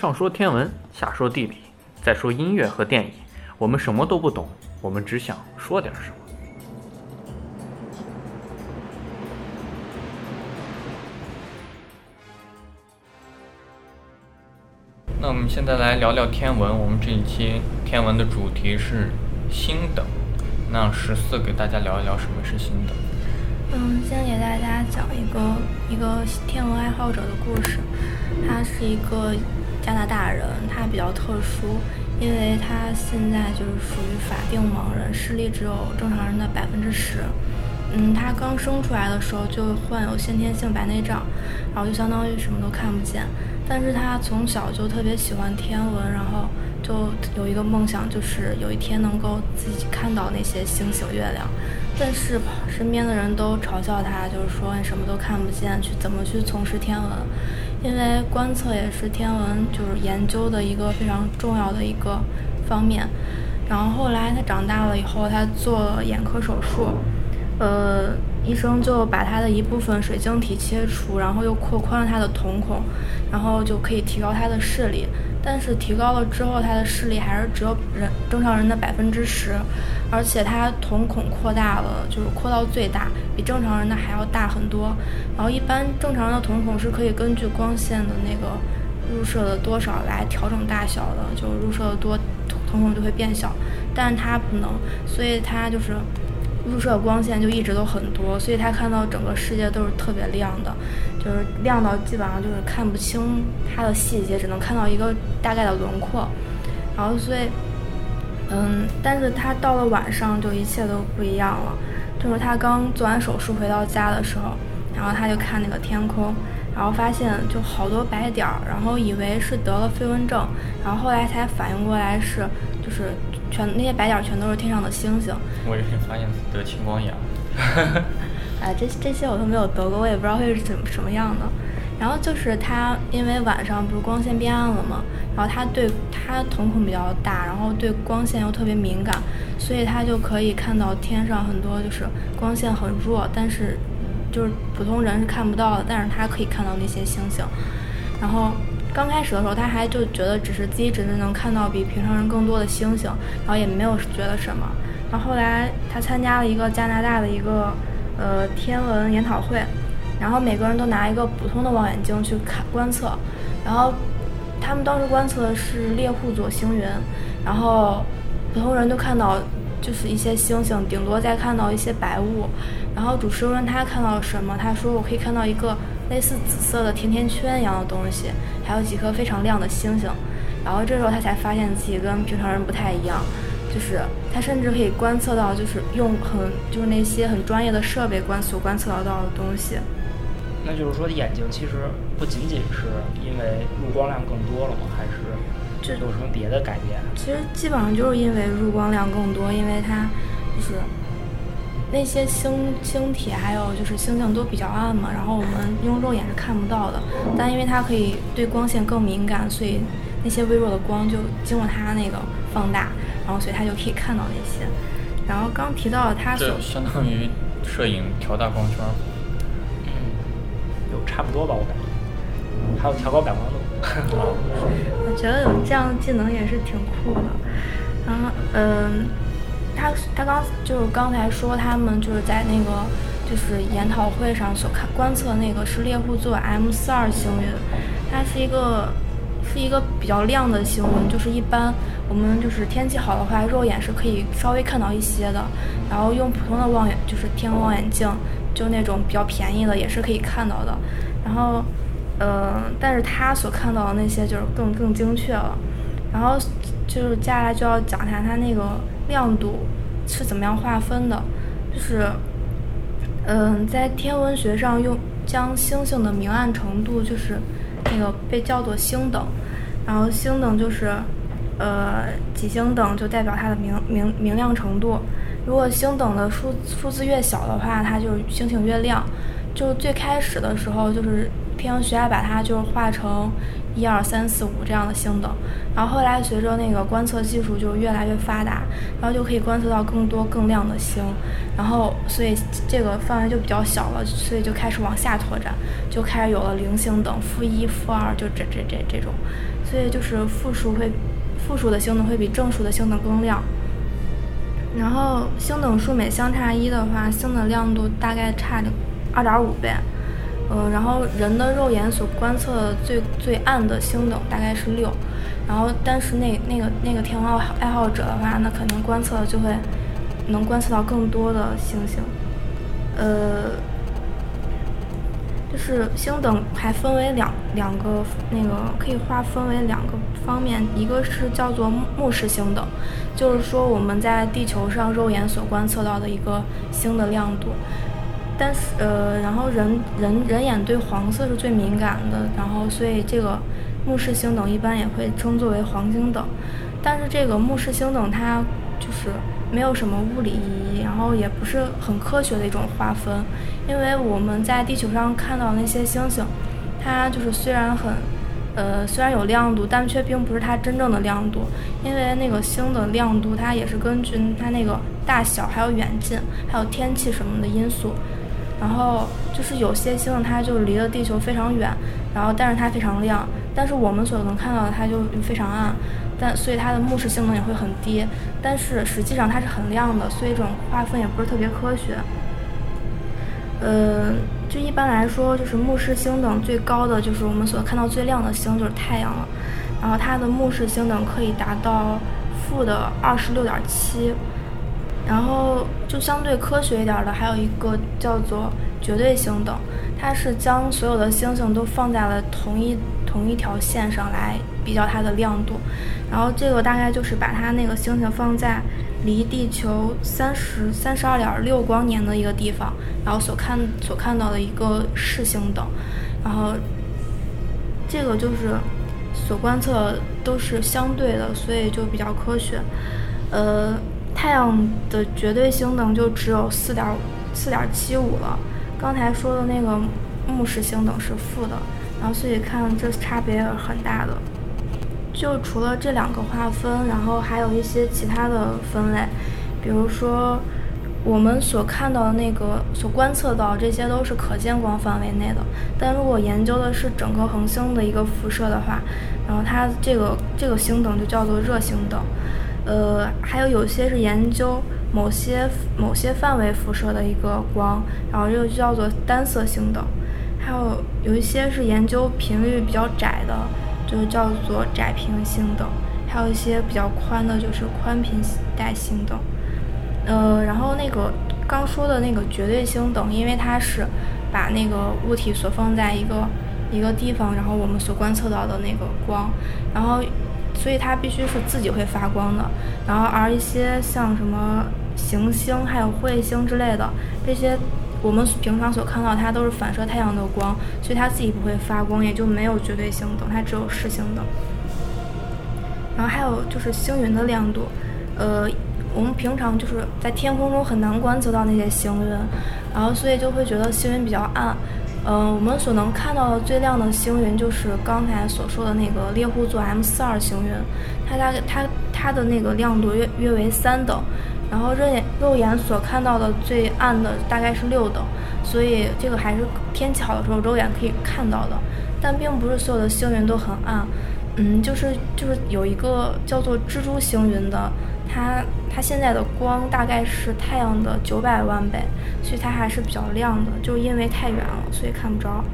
上说天文，下说地理，再说音乐和电影，我们什么都不懂，我们只想说点什么。那我们现在来聊聊天文。我们这一期天文的主题是星等。那十四给大家聊一聊什么是星等。嗯，先给大家讲一个一个天文爱好者的故事。他是一个加拿大人，他比较特殊，因为他现在就是属于法定盲人，视力只有正常人的百分之十。嗯，他刚生出来的时候就患有先天性白内障，然后就相当于什么都看不见。但是他从小就特别喜欢天文，然后就有一个梦想，就是有一天能够自己看到那些星星、月亮。但是身边的人都嘲笑他，就是说你什么都看不见，去怎么去从事天文？因为观测也是天文就是研究的一个非常重要的一个方面。然后后来他长大了以后，他做眼科手术，呃。医生就把他的一部分水晶体切除，然后又扩宽了他的瞳孔，然后就可以提高他的视力。但是提高了之后，他的视力还是只有人正常人的百分之十，而且他瞳孔扩大了，就是扩到最大，比正常人的还要大很多。然后一般正常人的瞳孔是可以根据光线的那个入射的多少来调整大小的，就入射的多，瞳孔就会变小。但是他不能，所以他就是。入射光线就一直都很多，所以他看到整个世界都是特别亮的，就是亮到基本上就是看不清它的细节，只能看到一个大概的轮廓。然后所以，嗯，但是他到了晚上就一切都不一样了。就是他刚做完手术回到家的时候，然后他就看那个天空，然后发现就好多白点儿，然后以为是得了飞蚊症，然后后来才反应过来是就是。全那些白点儿全都是天上的星星。我也发现得青光眼。哎，这这些我都没有得过，我也不知道会是怎么什么样的。然后就是他，因为晚上不是光线变暗了嘛，然后他对他瞳孔比较大，然后对光线又特别敏感，所以他就可以看到天上很多就是光线很弱，但是就是普通人是看不到的，但是他可以看到那些星星，然后。刚开始的时候，他还就觉得只是自己只是能看到比平常人更多的星星，然后也没有觉得什么。然后后来他参加了一个加拿大的一个呃天文研讨会，然后每个人都拿一个普通的望远镜去看观测，然后他们当时观测的是猎户座星云，然后普通人都看到就是一些星星，顶多再看到一些白雾。然后主持人问他看到什么，他说我可以看到一个。类似紫色的甜甜圈一样的东西，还有几颗非常亮的星星，然后这时候他才发现自己跟平常人不太一样，就是它甚至可以观测到，就是用很就是那些很专业的设备观所观测得到的东西。那就是说眼睛其实不仅仅是因为入光量更多了吗？还是这有什么别的改变？其实基本上就是因为入光量更多，因为它就是。那些星星体还有就是星星都比较暗嘛，然后我们用肉眼是看不到的，但因为它可以对光线更敏感，所以那些微弱的光就经过它那个放大，然后所以他就可以看到那些。然后刚提到他所相当于摄影调大光圈，嗯，有差不多吧，我感觉，还有调高感光度。我觉得有这样的技能也是挺酷的。然后嗯。他他刚就是刚才说他们就是在那个就是研讨会上所看观测那个是猎户座 M 四二星云，它是一个是一个比较亮的星云，就是一般我们就是天气好的话，肉眼是可以稍微看到一些的，然后用普通的望远就是天文望远镜，就那种比较便宜的也是可以看到的，然后呃，但是他所看到的那些就是更更精确了，然后就是接下来就要讲一下它那个。亮度是怎么样划分的？就是，嗯，在天文学上用将星星的明暗程度，就是那个被叫做星等。然后星等就是，呃，几星等就代表它的明明明亮程度。如果星等的数数字越小的话，它就星星越亮。就最开始的时候，就是天文学家把它就是画成一二三四五这样的星等。然后后来随着那个观测技术就越来越发达，然后就可以观测到更多更亮的星，然后所以这个范围就比较小了，所以就开始往下拓展，就开始有了零星等，负一、负二，就这这这这种，所以就是负数会负数的星等会比正数的星等更亮。然后星等数每相差一的话，星的亮度大概差二点五倍。嗯，然后人的肉眼所观测最最暗的星等大概是六，然后但是那那个那个天文爱好者的话，那肯定观测就会能观测到更多的星星。呃，就是星等还分为两两个那个可以划分为两个方面，一个是叫做目视星等，就是说我们在地球上肉眼所观测到的一个星的亮度。但是呃，然后人人人眼对黄色是最敏感的，然后所以这个目视星等一般也会称作为黄星等。但是这个目视星等它就是没有什么物理意义，然后也不是很科学的一种划分，因为我们在地球上看到那些星星，它就是虽然很呃虽然有亮度，但却并不是它真正的亮度，因为那个星的亮度它也是根据它那个大小、还有远近、还有天气什么的因素。然后就是有些星，它就离了地球非常远，然后但是它非常亮，但是我们所能看到的它就非常暗，但所以它的目视性能也会很低，但是实际上它是很亮的，所以这种划分也不是特别科学。呃，就一般来说，就是目视星等最高的就是我们所看到最亮的星就是太阳了，然后它的目视星等可以达到负的二十六点七。然后就相对科学一点的，还有一个叫做绝对星等，它是将所有的星星都放在了同一同一条线上来比较它的亮度。然后这个大概就是把它那个星星放在离地球三十三十二点六光年的一个地方，然后所看所看到的一个视星等。然后这个就是所观测都是相对的，所以就比较科学。呃。太阳的绝对星等就只有四点四点七五了，刚才说的那个目视星等是负的，然后所以看这差别也很大的。就除了这两个划分，然后还有一些其他的分类，比如说我们所看到的那个所观测到这些都是可见光范围内的，但如果研究的是整个恒星的一个辐射的话，然后它这个这个星等就叫做热星等。呃，还有有些是研究某些某些范围辐射的一个光，然后这个就叫做单色星等。还有有一些是研究频率比较窄的，就叫做窄频星等。还有一些比较宽的，就是宽频带星等。呃，然后那个刚说的那个绝对星等，因为它是把那个物体所放在一个一个地方，然后我们所观测到的那个光，然后。所以它必须是自己会发光的，然后而一些像什么行星、还有彗星之类的，这些我们平常所看到它都是反射太阳的光，所以它自己不会发光，也就没有绝对星等，它只有视星等。然后还有就是星云的亮度，呃，我们平常就是在天空中很难观测到那些星云，然后所以就会觉得星云比较暗。嗯，我们所能看到的最亮的星云就是刚才所说的那个猎户座 M 四二星云，它大概它它的那个亮度约约为三等，然后肉眼肉眼所看到的最暗的大概是六等，所以这个还是天气好的时候肉眼可以看到的，但并不是所有的星云都很暗，嗯，就是就是有一个叫做蜘蛛星云的。它它现在的光大概是太阳的九百万倍，所以它还是比较亮的，就因为太远了，所以看不着。